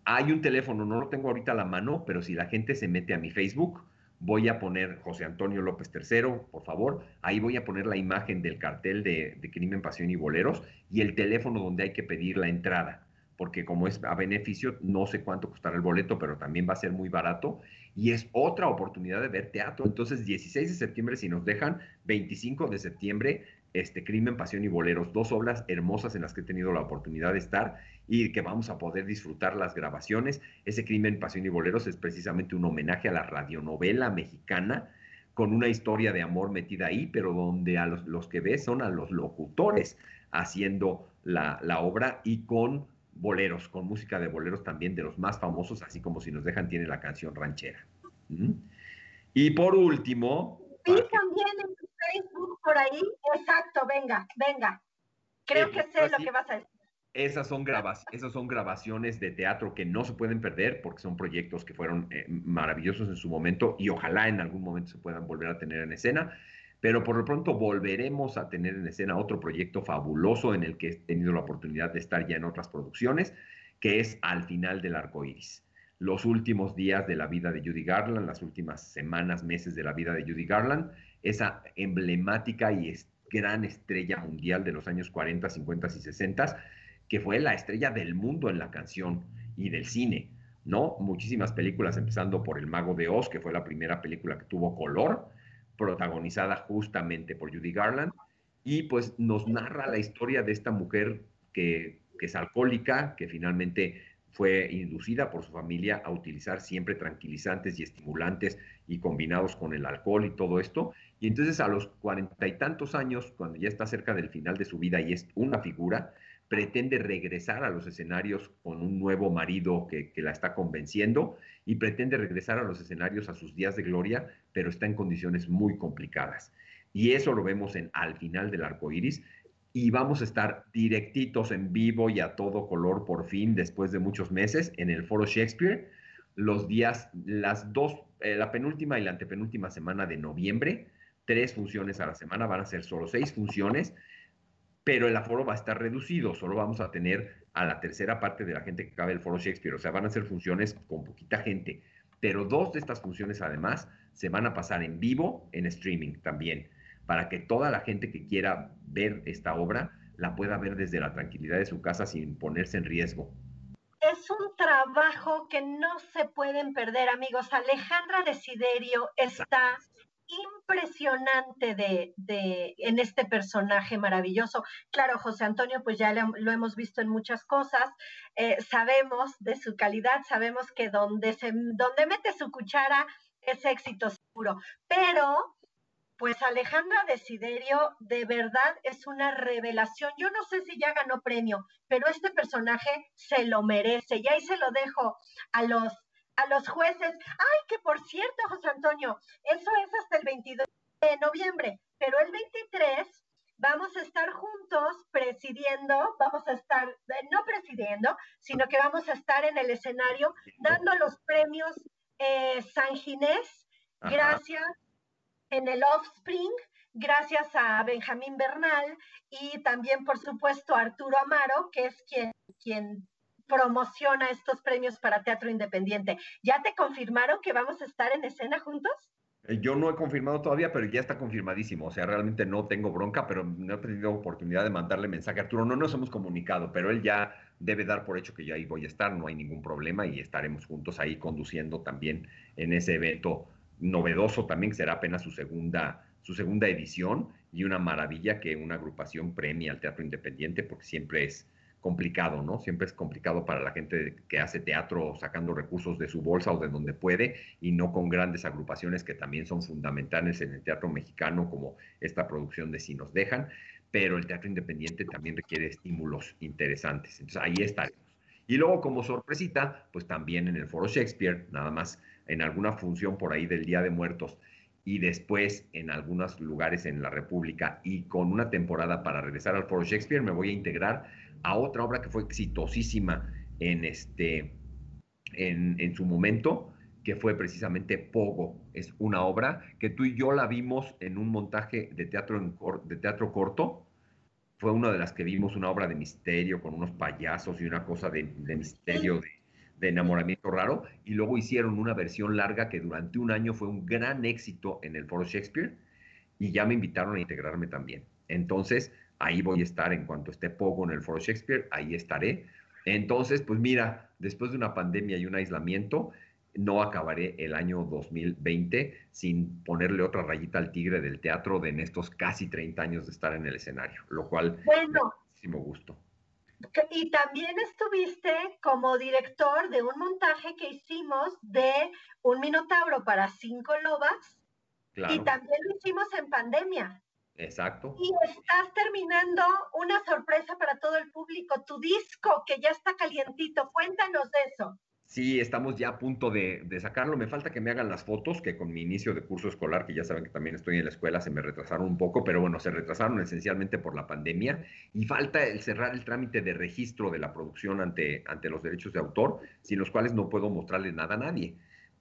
Hay un teléfono, no lo tengo ahorita a la mano, pero si la gente se mete a mi Facebook, voy a poner José Antonio López III, por favor. Ahí voy a poner la imagen del cartel de, de, Crimen, Pasión y Boleros y el teléfono donde hay que pedir la entrada, porque como es a beneficio, no sé cuánto costará el boleto, pero también va a ser muy barato y es otra oportunidad de ver teatro. Entonces, 16 de septiembre, si nos dejan, 25 de septiembre, este Crimen, Pasión y Boleros, dos obras hermosas en las que he tenido la oportunidad de estar y que vamos a poder disfrutar las grabaciones. Ese Crimen, Pasión y Boleros es precisamente un homenaje a la radionovela mexicana con una historia de amor metida ahí, pero donde a los, que ves son a los locutores haciendo la, la obra y con boleros, con música de boleros también de los más famosos, así como si nos dejan tiene la canción ranchera. Y por último... Y también en Facebook por ahí, exacto, venga, venga. Creo que sé lo que vas a decir. Esas son, esas son grabaciones de teatro que no se pueden perder porque son proyectos que fueron eh, maravillosos en su momento y ojalá en algún momento se puedan volver a tener en escena pero por lo pronto volveremos a tener en escena otro proyecto fabuloso en el que he tenido la oportunidad de estar ya en otras producciones, que es Al final del arco iris. Los últimos días de la vida de Judy Garland, las últimas semanas, meses de la vida de Judy Garland, esa emblemática y gran estrella mundial de los años 40, 50 y 60, que fue la estrella del mundo en la canción y del cine, ¿no? Muchísimas películas, empezando por El Mago de Oz, que fue la primera película que tuvo color, protagonizada justamente por Judy Garland, y pues nos narra la historia de esta mujer que, que, es alcohólica, que finalmente fue inducida por su familia a utilizar siempre tranquilizantes y estimulantes y combinados con el alcohol y todo esto. Y entonces a los cuarenta y tantos años, cuando ya está cerca del final de su vida y es una figura, pretende regresar a los escenarios con un nuevo marido que, la está convenciendo y pretende regresar a los escenarios a sus días de gloria, pero está en condiciones muy complicadas. Y eso lo vemos en Al final del arco iris. Y vamos a estar directitos en vivo y a todo color por fin, después de muchos meses, en el Foro Shakespeare, los días, las dos, eh, la penúltima y la antepenúltima semana de noviembre, tres funciones a la semana, van a ser solo seis funciones pero el aforo va a estar reducido, solo vamos a tener a la tercera parte de la gente que cabe el foro Shakespeare, o sea, van a ser funciones con poquita gente, pero dos de estas funciones además se van a pasar en vivo en streaming también, para que toda la gente que quiera ver esta obra la pueda ver desde la tranquilidad de su casa sin ponerse en riesgo. Es un trabajo que no se pueden perder, amigos. Alejandra Desiderio está impresionante de, en este personaje maravilloso. Claro, José Antonio, pues ya lo, hemos visto en muchas cosas, eh, sabemos de su calidad, sabemos que donde, se, donde mete su cuchara es éxito seguro, pero pues Alejandra Desiderio de verdad es una revelación. Yo no sé si ya ganó premio, pero este personaje se lo merece. Y ahí se lo dejo a los a los jueces. Ay, que por cierto, José Antonio, eso es hasta el 22 de noviembre, pero el 23 vamos a estar juntos presidiendo, vamos a estar, eh, no presidiendo, sino que vamos a estar en el escenario dando los premios eh, San Ginés, gracias en el Offspring, gracias a Benjamín Bernal y también, por supuesto, a Arturo Amaro, que es quien, quien promociona estos premios para teatro independiente. ¿Ya te confirmaron que vamos a estar en escena juntos? Eh, yo no he confirmado todavía, pero ya está confirmadísimo. O sea, realmente no tengo bronca, pero no he tenido oportunidad de mandarle mensaje a Arturo. No nos hemos comunicado, pero él ya debe dar por hecho que yo ahí voy a estar, no hay ningún problema y estaremos juntos ahí conduciendo también en ese evento novedoso también, que será apenas su segunda, su segunda edición y una maravilla que una agrupación premia al teatro independiente porque siempre es complicado, ¿no? Siempre es complicado para la gente que hace teatro sacando recursos de su bolsa o de donde puede y no con grandes agrupaciones que también son fundamentales en el teatro mexicano como esta producción de Si nos dejan, pero el teatro independiente también requiere estímulos interesantes. Entonces ahí estaremos. Y luego como sorpresita, pues también en el Foro Shakespeare, nada más en alguna función por ahí del Día de Muertos y después en algunos lugares en la República y con una temporada para regresar al Foro Shakespeare me voy a integrar a otra obra que fue exitosísima en, este, en, su momento, que fue precisamente Pogo. Es una obra que tú y yo la vimos en un montaje de teatro, en, de teatro corto. Fue una de las que vimos, una obra de misterio con unos payasos y una cosa de, misterio, de enamoramiento raro. Y luego hicieron una versión larga que durante un año fue un gran éxito en el Foro Shakespeare y ya me invitaron a integrarme también. Entonces, Ahí voy a estar en cuanto esté Pogo en el Foro Shakespeare, ahí estaré. Entonces, pues mira, después de una pandemia y un aislamiento, no acabaré el año 2020 sin ponerle otra rayita al tigre del teatro de en estos casi 30 años de estar en el escenario, lo cual bueno, muchísimo gusto. Y también estuviste como director de un montaje que hicimos de un minotauro para cinco lobas y también lo hicimos en pandemia. Exacto. Y estás terminando una sorpresa para todo el público, tu disco que ya está calientito. Cuéntanos de eso. Sí, estamos ya a punto de, sacarlo. Me falta que me hagan las fotos, que con mi inicio de curso escolar, que ya saben que también estoy en la escuela, se me retrasaron un poco, pero bueno, se retrasaron esencialmente por la pandemia. Y falta el cerrar el trámite de registro de la producción ante, ante los derechos de autor, sin los cuales no puedo mostrarle nada a nadie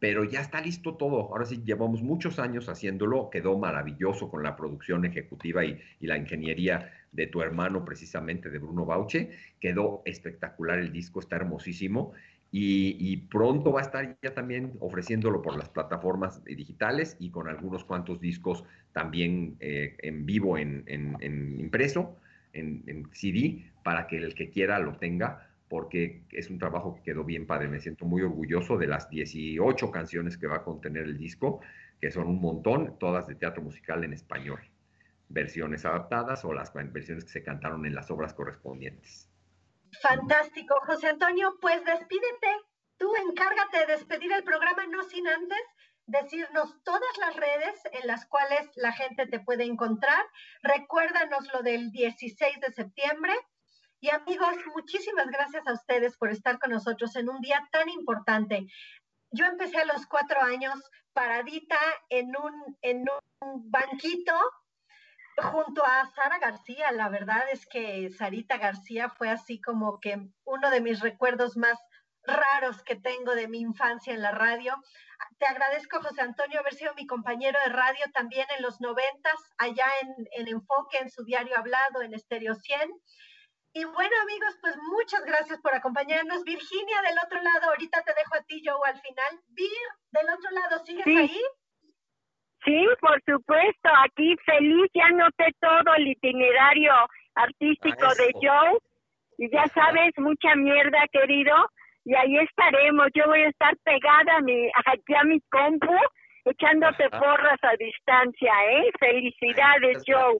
pero ya está listo todo. Ahora sí, llevamos muchos años haciéndolo, quedó maravilloso con la producción ejecutiva y, la ingeniería de tu hermano, precisamente de Bruno Bauche. Quedó espectacular el disco, está hermosísimo. Y, pronto va a estar ya también ofreciéndolo por las plataformas digitales y con algunos cuantos discos también eh, en vivo, en, impreso, en CD, para que el que quiera lo tenga porque es un trabajo que quedó bien padre. Me siento muy orgulloso de las 18 canciones que va a contener el disco, que son un montón, todas de teatro musical en español, versiones adaptadas o las versiones que se cantaron en las obras correspondientes. Fantástico, José Antonio, pues despídete. Tú encárgate de despedir el programa, no sin antes decirnos todas las redes en las cuales la gente te puede encontrar. Recuérdanos lo del 16 de septiembre, Y amigos, muchísimas gracias a ustedes por estar con nosotros en un día tan importante. Yo empecé a los cuatro años paradita en un, en un banquito junto a Sara García. La verdad es que Sarita García fue así como que uno de mis recuerdos más raros que tengo de mi infancia en la radio. Te agradezco, José Antonio, haber sido mi compañero de radio también en los noventas, allá en, en Enfoque, en su diario hablado, en Estéreo 100. Y bueno, amigos, pues muchas gracias por acompañarnos. Virginia, del otro lado, ahorita te dejo a ti, Joe, al final. Vir, del otro lado, ¿sigues ahí? Sí, por supuesto, aquí feliz, ya noté todo el itinerario artístico de Joe. Y ya sabes, mucha mierda, querido y ahí estaremos. Yo voy a estar pegada a mi, aquí a mi compu, echándote porras a distancia, ¿eh? Felicidades, Joe.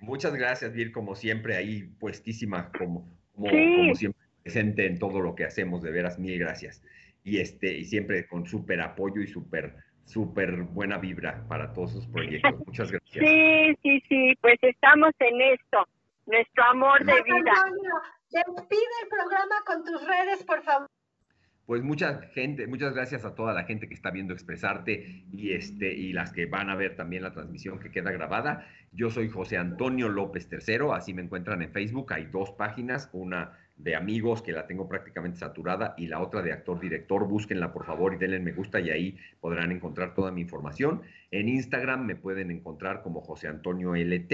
Muchas gracias, Vir, como siempre, ahí puestísima, como, como, siempre, presente en todo lo que hacemos, de veras, mil gracias. Y este, y siempre con súper apoyo y súper, súper buena vibra para todos sus proyectos. Muchas gracias. Sí, sí, sí, pues estamos en esto, nuestro amor de vida. Despide el programa con tus redes, por favor. Pues mucha gente, muchas gracias a toda la gente que está viendo Expresarte y este y las que van a ver también la transmisión que queda grabada. Yo soy José Antonio López III, así me encuentran en Facebook. Hay dos páginas, una de amigos que la tengo prácticamente saturada y la otra de actor director. Búsquenla por favor y denle me gusta y ahí podrán encontrar toda mi información. En Instagram me pueden encontrar como José Antonio LT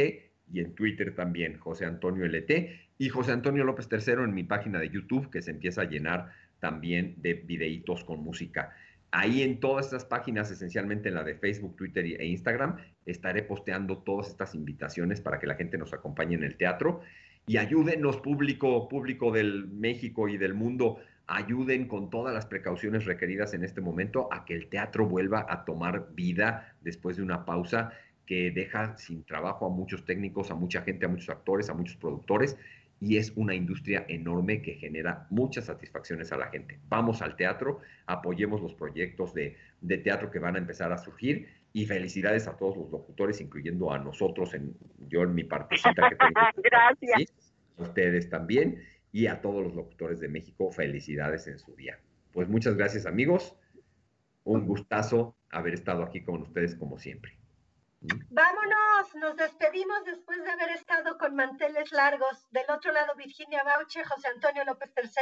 y en Twitter también José Antonio LT y José Antonio López III en mi página de YouTube, que se empieza a llenar también de videitos con música. Ahí en todas estas páginas, esencialmente en la de Facebook, Twitter e Instagram, estaré posteando todas estas invitaciones para que la gente nos acompañe en el teatro y ayúdenos, público, público del México y del mundo, ayuden con todas las precauciones requeridas en este momento a que el teatro vuelva a tomar vida después de una pausa que deja sin trabajo a muchos técnicos, a mucha gente, a muchos actores, a muchos productores y es una industria enorme que genera muchas satisfacciones a la gente. Vamos al teatro, apoyemos los proyectos de, teatro que van a empezar a surgir y felicidades a todos los locutores, incluyendo a nosotros, en, yo en mi partecita que tengo. Gracias. ustedes también y a todos los locutores de México, felicidades en su día. Pues muchas gracias amigos, un gustazo haber estado aquí con ustedes como siempre. Vámonos, nos despedimos después de haber estado con manteles largos. Del otro lado, Virginia Bauche, José Antonio López III.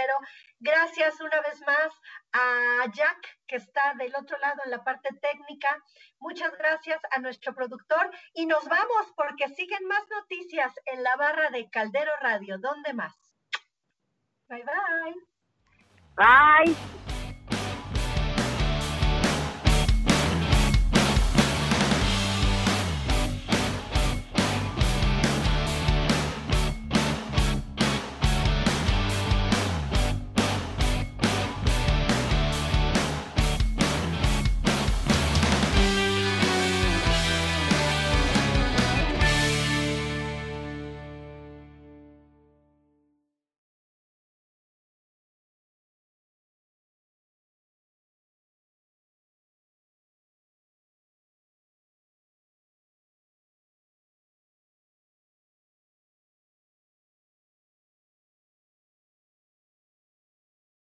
Gracias una vez más a Jack, que está del otro lado en la parte técnica. Muchas gracias a nuestro productor. Y nos vamos porque siguen más noticias en la barra de Caldero Radio. ¿Dónde más? Bye bye. Bye.